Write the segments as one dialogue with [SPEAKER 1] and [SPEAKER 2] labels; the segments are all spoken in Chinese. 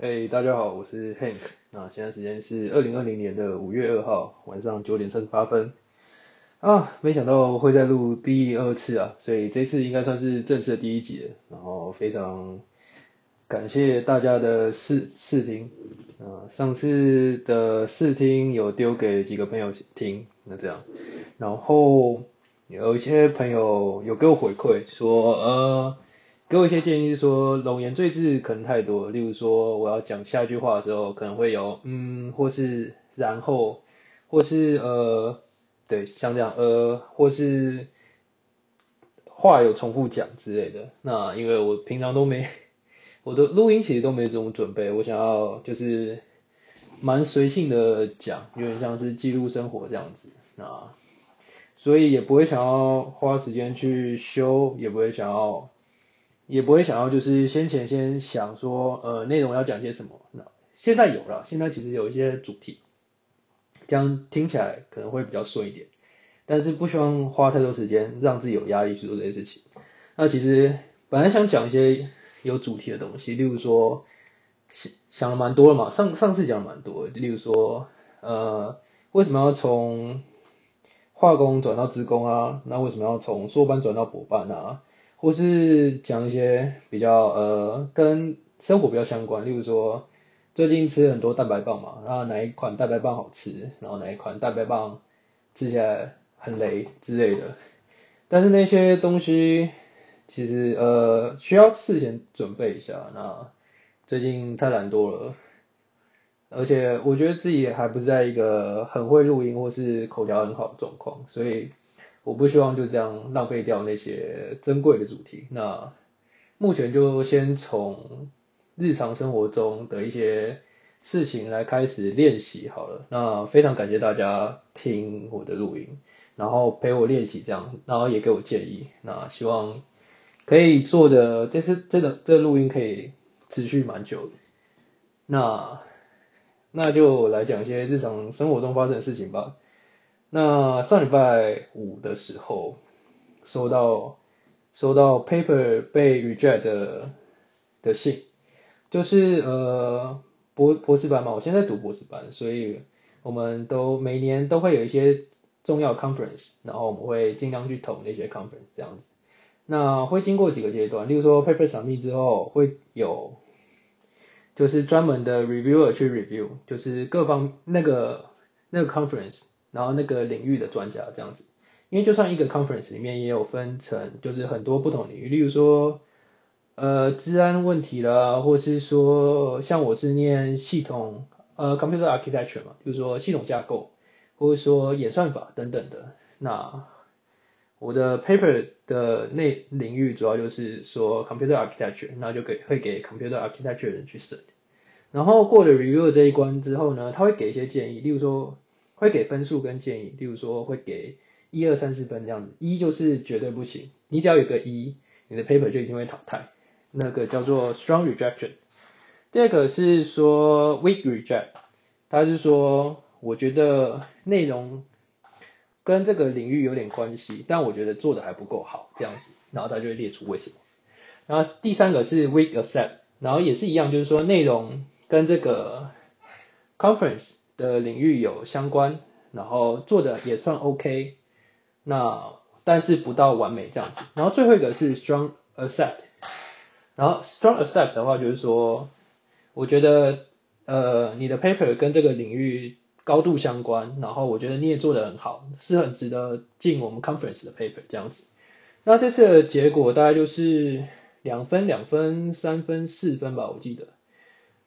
[SPEAKER 1] 哎、大家好，我是 Hank。那现在时间是二零二零年的五月二号晚上九点三十八分。啊，没想到会再录第二次啊，所以这次应该算是正式的第一集了。然后非常感谢大家的试试听。啊，上次的试听有丢给几个朋友听，那这样，然后有一些朋友有给我回馈说，呃。给我一些建议是说，冗言赘字可能太多，例如说我要讲下一句话的时候，可能会有嗯，或是然后，或是呃，对，像这样呃，或是话有重复讲之类的。那因为我平常都没，我的录音其实都没这种准备，我想要就是蛮随性的讲，有点像是记录生活这样子。那所以也不会想要花时间去修，也不会想要。也不会想要就是先前先想说呃内容要讲些什么，那现在有了，现在其实有一些主题，这样听起来可能会比较顺一点，但是不希望花太多时间让自己有压力去做这些事情。那其实本来想讲一些有主题的东西，例如说想想了蛮多了嘛，上上次讲了蛮多，例如说呃为什么要从化工转到职工啊？那为什么要从硕班转到博班啊？或是讲一些比较呃跟生活比较相关，例如说最近吃很多蛋白棒嘛，然后哪一款蛋白棒好吃，然后哪一款蛋白棒吃起来很雷之类的。但是那些东西其实呃需要事先准备一下，那最近太懒惰了，而且我觉得自己还不在一个很会录音或是口条很好的状况，所以。我不希望就这样浪费掉那些珍贵的主题。那目前就先从日常生活中的一些事情来开始练习好了。那非常感谢大家听我的录音，然后陪我练习这样，然后也给我建议。那希望可以做的，这次真的这录音可以持续蛮久的。那那就来讲一些日常生活中发生的事情吧。那上礼拜五的时候，收到收到 paper 被 reject 的的信，就是呃博博士班嘛，我现在读博士班，所以我们都每年都会有一些重要 conference，然后我们会尽量去投那些 conference 这样子。那会经过几个阶段，例如说 paper submit 之后会有，就是专门的 reviewer 去 review，就是各方那个那个 conference。然后那个领域的专家这样子，因为就算一个 conference 里面也有分成，就是很多不同领域，例如说，呃，治安问题啦，或是说像我是念系统，呃，computer architecture 嘛，就是说系统架构，或者说演算法等等的。那我的 paper 的那领域主要就是说 computer architecture，那就给会给 computer architecture 的人去审。然后过了 review 这一关之后呢，他会给一些建议，例如说。会给分数跟建议，例如说会给一二三四分这样子，一就是绝对不行，你只要有个一，你的 paper 就一定会淘汰，那个叫做 strong rejection。第二个是说 weak reject，它是说我觉得内容跟这个领域有点关系，但我觉得做的还不够好这样子，然后它就会列出为什么。然后第三个是 weak accept，然后也是一样，就是说内容跟这个 conference。的领域有相关，然后做的也算 OK，那但是不到完美这样子。然后最后一个是 strong accept，然后 strong accept 的话就是说，我觉得呃你的 paper 跟这个领域高度相关，然后我觉得你也做的很好，是很值得进我们 conference 的 paper 这样子。那这次的结果大概就是两分、两分、三分、四分吧，我记得。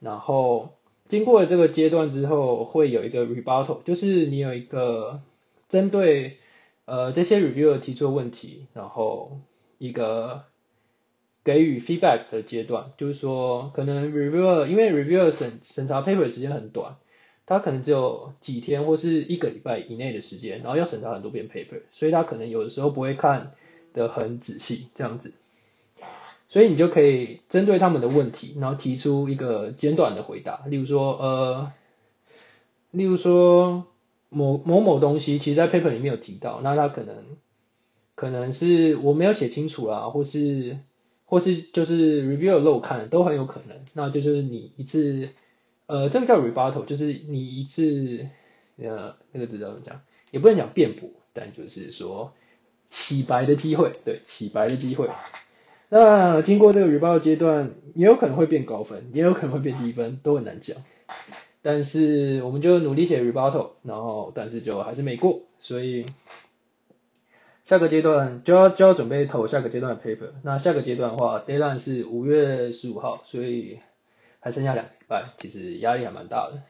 [SPEAKER 1] 然后。经过了这个阶段之后，会有一个 rebuttal，就是你有一个针对呃这些 reviewer 提出的问题，然后一个给予 feedback 的阶段，就是说可能 reviewer 因为 reviewer 审审查 paper 的时间很短，他可能只有几天或是一个礼拜以内的时间，然后要审查很多遍 paper，所以他可能有的时候不会看的很仔细这样子。所以你就可以针对他们的问题，然后提出一个简短的回答。例如说，呃，例如说某某某东西，其实在 paper 里面有提到，那他可能可能是我没有写清楚啦，或是或是就是 review 漏看都很有可能。那就是你一次，呃，这个叫 rebuttal，就是你一次，呃，那个字怎么讲？也不能讲辩驳，但就是说洗白的机会，对，洗白的机会。那经过这个 rebut 阶段，也有可能会变高分，也有可能会变低分，都很难讲。但是我们就努力写 rebuttal，然后但是就还是没过，所以下个阶段就要就要准备投下个阶段的 paper。那下个阶段的话，deadline 是五月十五号，所以还剩下两礼拜，其实压力还蛮大的。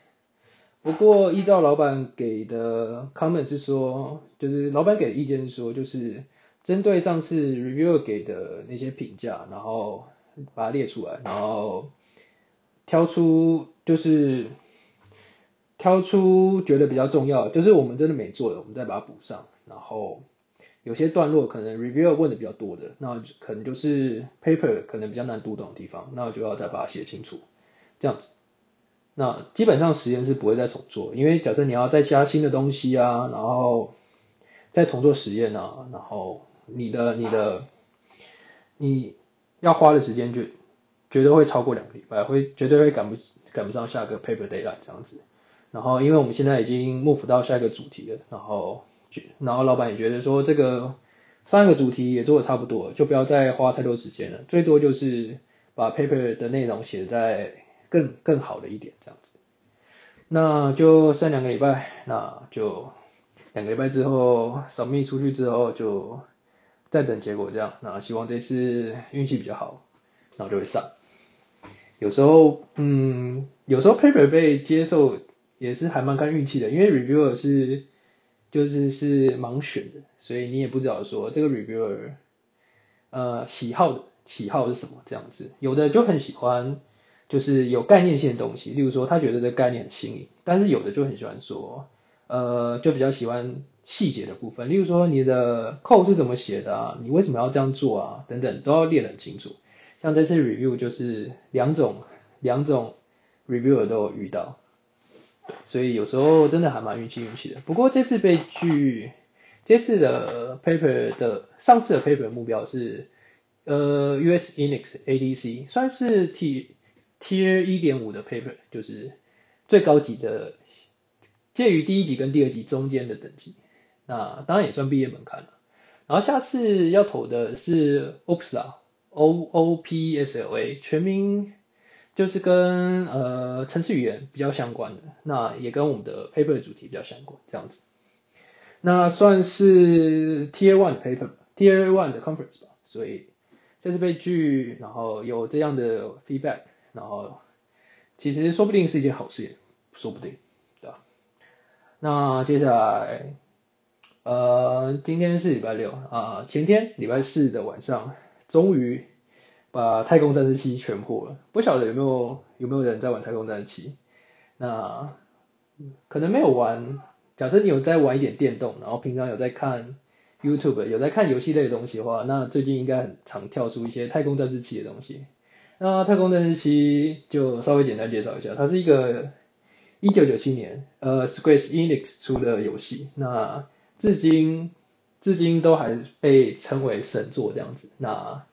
[SPEAKER 1] 不过依照老板给的 comment 是说，就是老板给的意见是说，就是针对上次 review 给的那些评价，然后把它列出来，然后挑出就是挑出觉得比较重要，就是我们真的没做的，我们再把它补上。然后有些段落可能 review 问的比较多的，那可能就是 paper 可能比较难读懂的地方，那我就要再把它写清楚，这样子。那基本上实验是不会再重做，因为假设你要再加新的东西啊，然后再重做实验啊，然后你的你的你要花的时间就绝对会超过两个礼拜，会绝对会赶不赶不上下个 paper deadline 这样子。然后因为我们现在已经 move 到下一个主题了，然后然后老板也觉得说这个上一个主题也做的差不多，就不要再花太多时间了，最多就是把 paper 的内容写在。更更好的一点这样子，那就剩两个礼拜，那就两个礼拜之后扫密出去之后就再等结果这样，那希望这次运气比较好，然后就会上。有时候，嗯，有时候 paper 被接受也是还蛮看运气的，因为 reviewer 是就是是盲选的，所以你也不知道说这个 reviewer 呃喜好的喜好是什么这样子，有的就很喜欢。就是有概念性的东西，例如说他觉得这概念很新颖，但是有的就很喜欢说，呃，就比较喜欢细节的部分，例如说你的 code 是怎么写的啊，你为什么要这样做啊，等等都要列得很清楚。像这次 review 就是两种两种 reviewer 都有遇到，所以有时候真的还蛮运气运气的。不过这次被拒，这次的 paper 的上次的 paper 目标是呃 US Linux ADC，算是 T。Tier 一点五的 paper 就是最高级的，介于第一级跟第二级中间的等级，那当然也算毕业门槛了。然后下次要投的是 OPSA，O O P S L A，全名就是跟呃程式语言比较相关的，那也跟我们的 paper 的主题比较相关，这样子。那算是 Tier one 的 paper 吧，Tier one 的 conference 吧，所以这次被拒，然后有这样的 feedback。然后，其实说不定是一件好事，说不定，对吧？那接下来，呃，今天是礼拜六啊，前天礼拜四的晚上，终于把太空战士七全破了。不晓得有没有有没有人在玩太空战士七？那可能没有玩。假设你有在玩一点电动，然后平常有在看 YouTube，有在看游戏类的东西的话，那最近应该很常跳出一些太空战士七的东西。那太空战士七就稍微简单介绍一下，它是一个一九九七年呃 Square Enix 出的游戏，那至今至今都还被称为神作这样子。那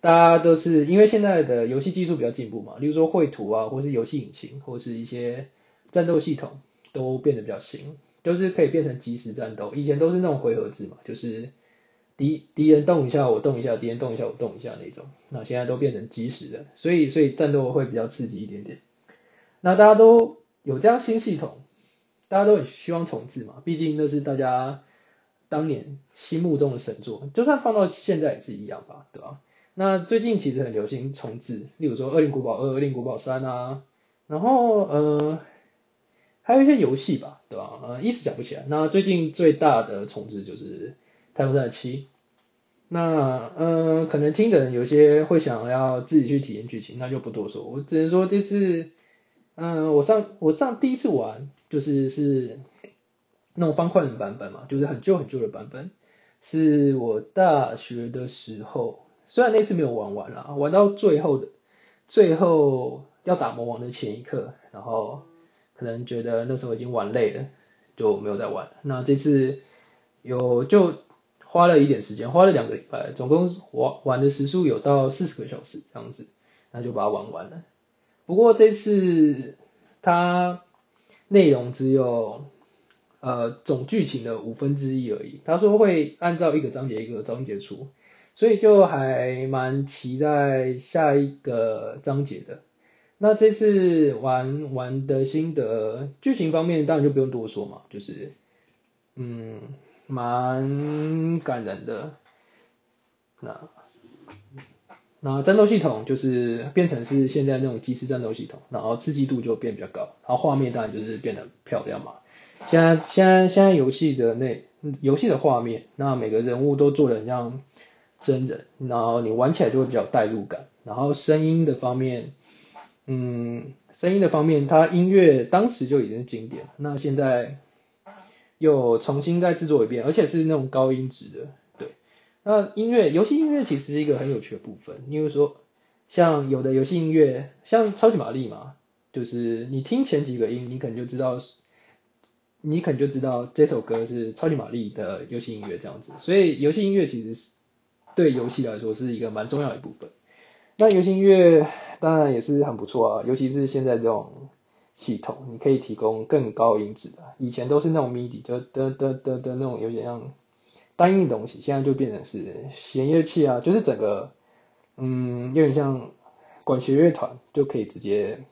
[SPEAKER 1] 大家都是因为现在的游戏技术比较进步嘛，例如说绘图啊，或是游戏引擎，或是一些战斗系统都变得比较新，都是可以变成即时战斗。以前都是那种回合制嘛，就是。敌敌人动一下我动一下，敌人动一下我动一下那种，那现在都变成即时的，所以所以战斗会比较刺激一点点。那大家都有这样新系统，大家都很希望重置嘛，毕竟那是大家当年心目中的神作，就算放到现在也是一样吧，对吧？那最近其实很流行重置，例如说《恶灵古堡二》《恶灵古堡三》啊，然后呃还有一些游戏吧，对吧？呃一时想不起来。那最近最大的重置就是《太空战七》。那呃，可能听的人有些会想要自己去体验剧情，那就不多说。我只能说这次，嗯，我上我上第一次玩就是是那种方块的版本嘛，就是很旧很旧的版本，是我大学的时候，虽然那次没有玩完啦，玩到最后的最后要打魔王的前一刻，然后可能觉得那时候已经玩累了，就没有再玩。那这次有就。花了一点时间，花了两个礼拜，总共玩玩的时数有到四十个小时这样子，那就把它玩完了。不过这次它内容只有呃总剧情的五分之一而已，他说会按照一个章节一个章节出，所以就还蛮期待下一个章节的。那这次玩玩的心得，剧情方面当然就不用多说嘛，就是嗯蛮感人的。那那战斗系统就是变成是现在那种即时战斗系统，然后刺激度就变比较高，然后画面当然就是变得漂亮嘛。现在现在现在游戏的那游戏的画面，那每个人物都做的很像真人，然后你玩起来就会比较代入感，然后声音的方面。嗯，声音的方面，它音乐当时就已经是经典，那现在又重新再制作一遍，而且是那种高音质的。那音乐，游戏音乐其实是一个很有趣的部分，因为说像有的游戏音乐，像超级玛丽嘛，就是你听前几个音，你可能就知道，你可能就知道这首歌是超级玛丽的游戏音乐这样子。所以游戏音乐其实是对游戏来说是一个蛮重要的一部分。那游戏音乐。当然也是很不错啊，尤其是现在这种系统，你可以提供更高音质的。以前都是那种 MIDI，就的的的的那种有点像单一的东西，现在就变成是弦乐器啊，就是整个嗯有点像管弦乐团就可以直接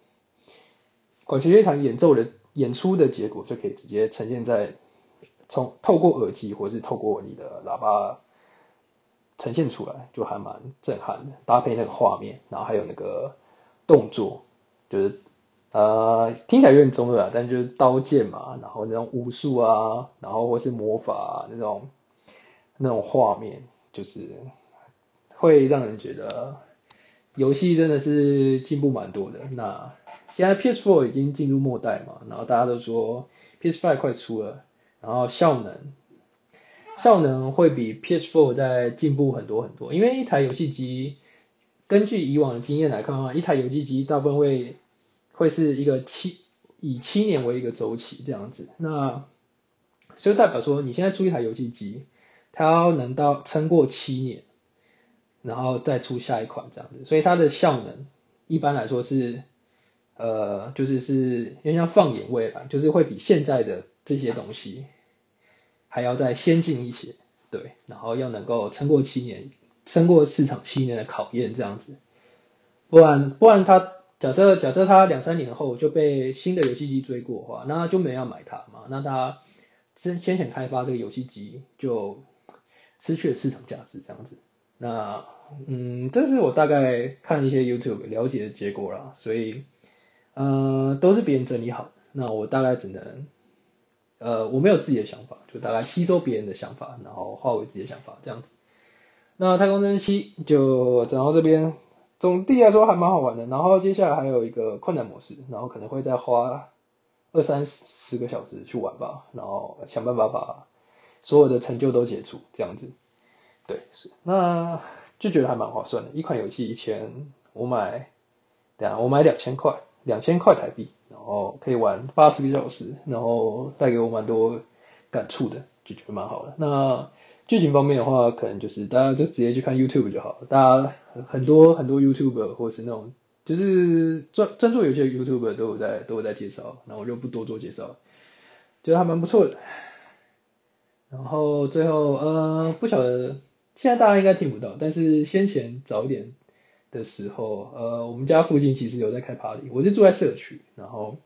[SPEAKER 1] 管弦乐团演奏的演出的结果就可以直接呈现在从透过耳机或是透过你的喇叭。呈现出来就还蛮震撼的，搭配那个画面，然后还有那个动作，就是呃听起来有点中二啊，但就是刀剑嘛，然后那种武术啊，然后或是魔法那种那种画面，就是会让人觉得游戏真的是进步蛮多的。那现在 PS4 已经进入末代嘛，然后大家都说 PS5 快出了，然后效能。效能会比 PS4 在进步很多很多，因为一台游戏机，根据以往的经验来看的话，一台游戏机大部分会会是一个七以七年为一个周期这样子，那所以代表说你现在出一台游戏机，它要能到撑过七年，然后再出下一款这样子，所以它的效能一般来说是呃就是是因为像放眼未来，就是会比现在的这些东西。还要再先进一些，对，然后要能够撑过七年，撑过市场七年的考验这样子，不然不然他假设假设他两三年后就被新的游戏机追过的话，那就没要买它嘛，那他先先前开发这个游戏机就失去了市场价值这样子，那嗯，这是我大概看一些 YouTube 了解的结果啦，所以呃都是别人整理好，那我大概只能。呃，我没有自己的想法，就大概吸收别人的想法，然后化为自己的想法这样子。那太空真七就讲到这边，总体来说还蛮好玩的。然后接下来还有一个困难模式，然后可能会再花二三十个小时去玩吧，然后想办法把所有的成就都解除这样子。对，是，那就觉得还蛮划算的。一款游戏以前我买，对啊，我买两千块，两千块台币。然后可以玩八十个小时，然后带给我蛮多感触的，就觉得蛮好的。那剧情方面的话，可能就是大家就直接去看 YouTube 就好了。大家很多很多 YouTuber 或是那种就是专专注游戏的 YouTuber 都有在都有在介绍，那我就不多做介绍，觉得还蛮不错的。然后最后呃不晓得现在大家应该听不到，但是先前早一点。的时候，呃，我们家附近其实有在开 party，我是住在社区，然后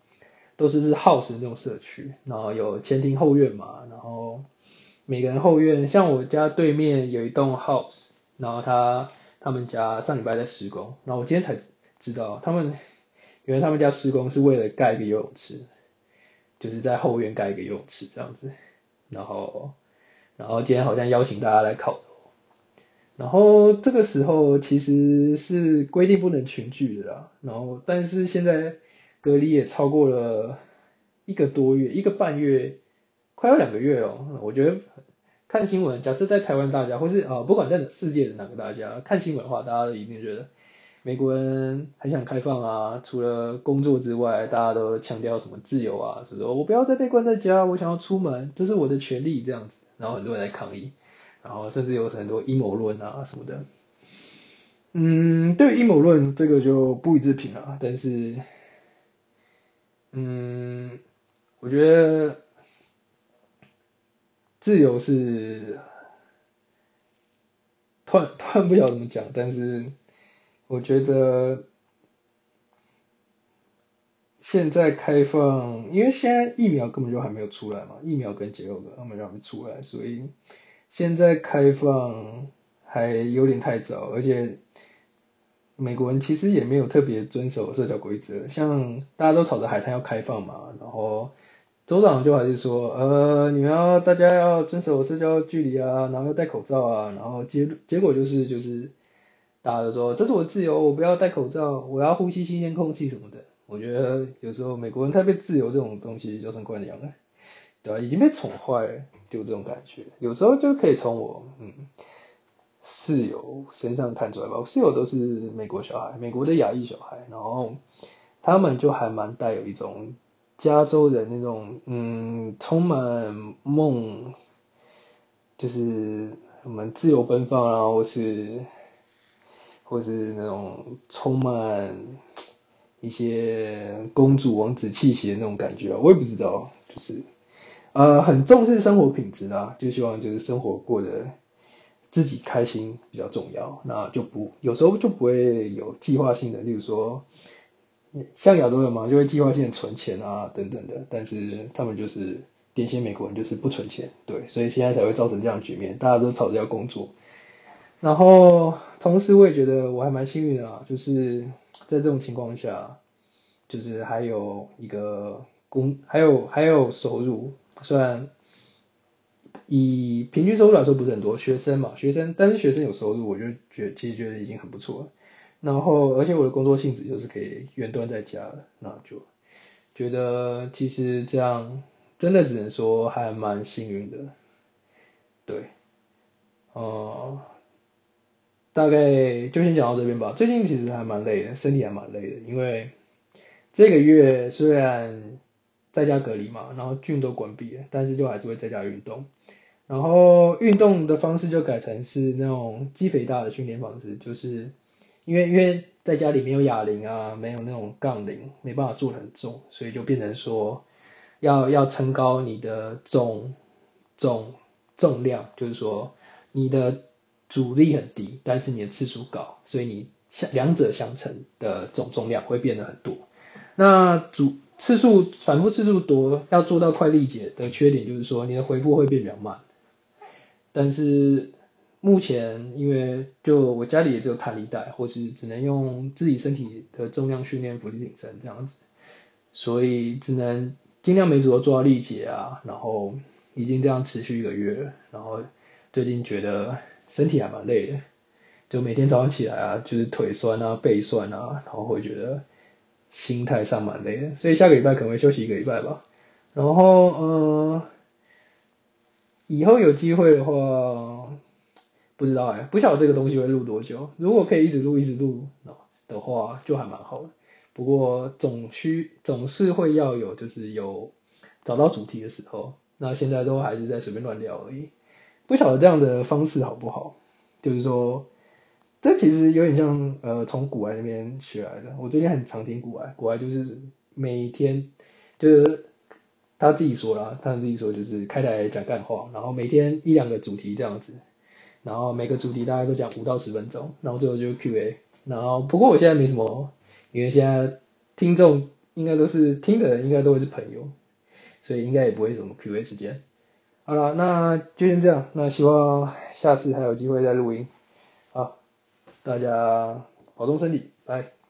[SPEAKER 1] 都是是 house 那种社区，然后有前庭后院嘛，然后每个人后院，像我家对面有一栋 house，然后他他们家上礼拜在施工，然后我今天才知道，他们原来他们家施工是为了盖一个游泳池，就是在后院盖一个游泳池这样子，然后然后今天好像邀请大家来考。然后这个时候其实是规定不能群聚的啦，然后但是现在隔离也超过了一个多月，一个半月，快要两个月了。我觉得看新闻，假设在台湾大家，或是啊不管在世界的哪个大家看新闻的话，大家一定觉得美国人很想开放啊，除了工作之外，大家都强调什么自由啊，是说我不要再被关在家，我想要出门，这是我的权利这样子。然后很多人在抗议。然后甚至有很多阴谋论啊什么的。嗯，对阴谋论这个就不予置评了，但是，嗯，我觉得自由是突然突然不晓得怎么讲，但是我觉得。现在开放，因为现在疫苗根本就还没有出来嘛，疫苗跟解药根本就还没出来，所以现在开放还有点太早，而且美国人其实也没有特别遵守社交规则，像大家都吵着海滩要开放嘛，然后州长就还是说，呃，你们要大家要遵守社交距离啊，然后要戴口罩啊，然后结结果就是就是大家都说这是我自由，我不要戴口罩，我要呼吸新鲜空气什么的。我觉得有时候美国人太被自由这种东西就成惯养了，对吧？已经被宠坏，就这种感觉。有时候就可以从我嗯室友身上看出来吧。我室友都是美国小孩，美国的亚裔小孩，然后他们就还蛮带有一种加州人那种嗯充满梦，就是我们自由奔放啊，或是或是那种充满。一些公主王子气息的那种感觉，我也不知道，就是呃很重视生活品质啦，就希望就是生活过得自己开心比较重要，那就不有时候就不会有计划性的，例如说像亚洲人嘛，就会计划性的存钱啊等等的，但是他们就是典型美国人就是不存钱，对，所以现在才会造成这样局面，大家都吵着要工作，然后同时我也觉得我还蛮幸运的啊，就是。在这种情况下，就是还有一个工，还有还有收入，虽然以平均收入来说不是很多，学生嘛，学生，但是学生有收入，我就觉其实觉得已经很不错了。然后，而且我的工作性质就是可以远端在家的，那就觉得其实这样真的只能说还蛮幸运的，对，哦。大概就先讲到这边吧。最近其实还蛮累的，身体还蛮累的，因为这个月虽然在家隔离嘛，然后菌都关闭了，但是就还是会在家运动。然后运动的方式就改成是那种肌肥大的训练方式，就是因为因为在家里没有哑铃啊，没有那种杠铃，没办法做很重，所以就变成说要要撑高你的重重重量，就是说你的。阻力很低，但是你的次数高，所以你相两者相乘的总重量会变得很多。那主次数反复次数多，要做到快力竭的缺点就是说你的回复会变比较慢。但是目前因为就我家里也只有弹力带，或是只能用自己身体的重量训练浮力挺身这样子，所以只能尽量每组都做到力竭啊。然后已经这样持续一个月，然后最近觉得。身体还蛮累的，就每天早上起来啊，就是腿酸啊、背酸啊，然后会觉得心态上蛮累的，所以下个礼拜可能会休息一个礼拜吧。然后呃，以后有机会的话，不知道哎，不晓得这个东西会录多久。如果可以一直录一直录的话，就还蛮好的。不过总需总是会要有就是有找到主题的时候，那现在都还是在随便乱聊而已。不晓得这样的方式好不好？就是说，这其实有点像呃从古外那边学来的。我最近很常听古外，古外就是每天就是他自己说了，他自己说就是开台讲干话，然后每天一两个主题这样子，然后每个主题大概都讲五到十分钟，然后最后就 Q&A。然后不过我现在没什么，因为现在听众应该都是听的人，应该都会是朋友，所以应该也不会什么 Q&A 时间。好了，那就先这样。那希望下次还有机会再录音。好，大家保重身体，拜。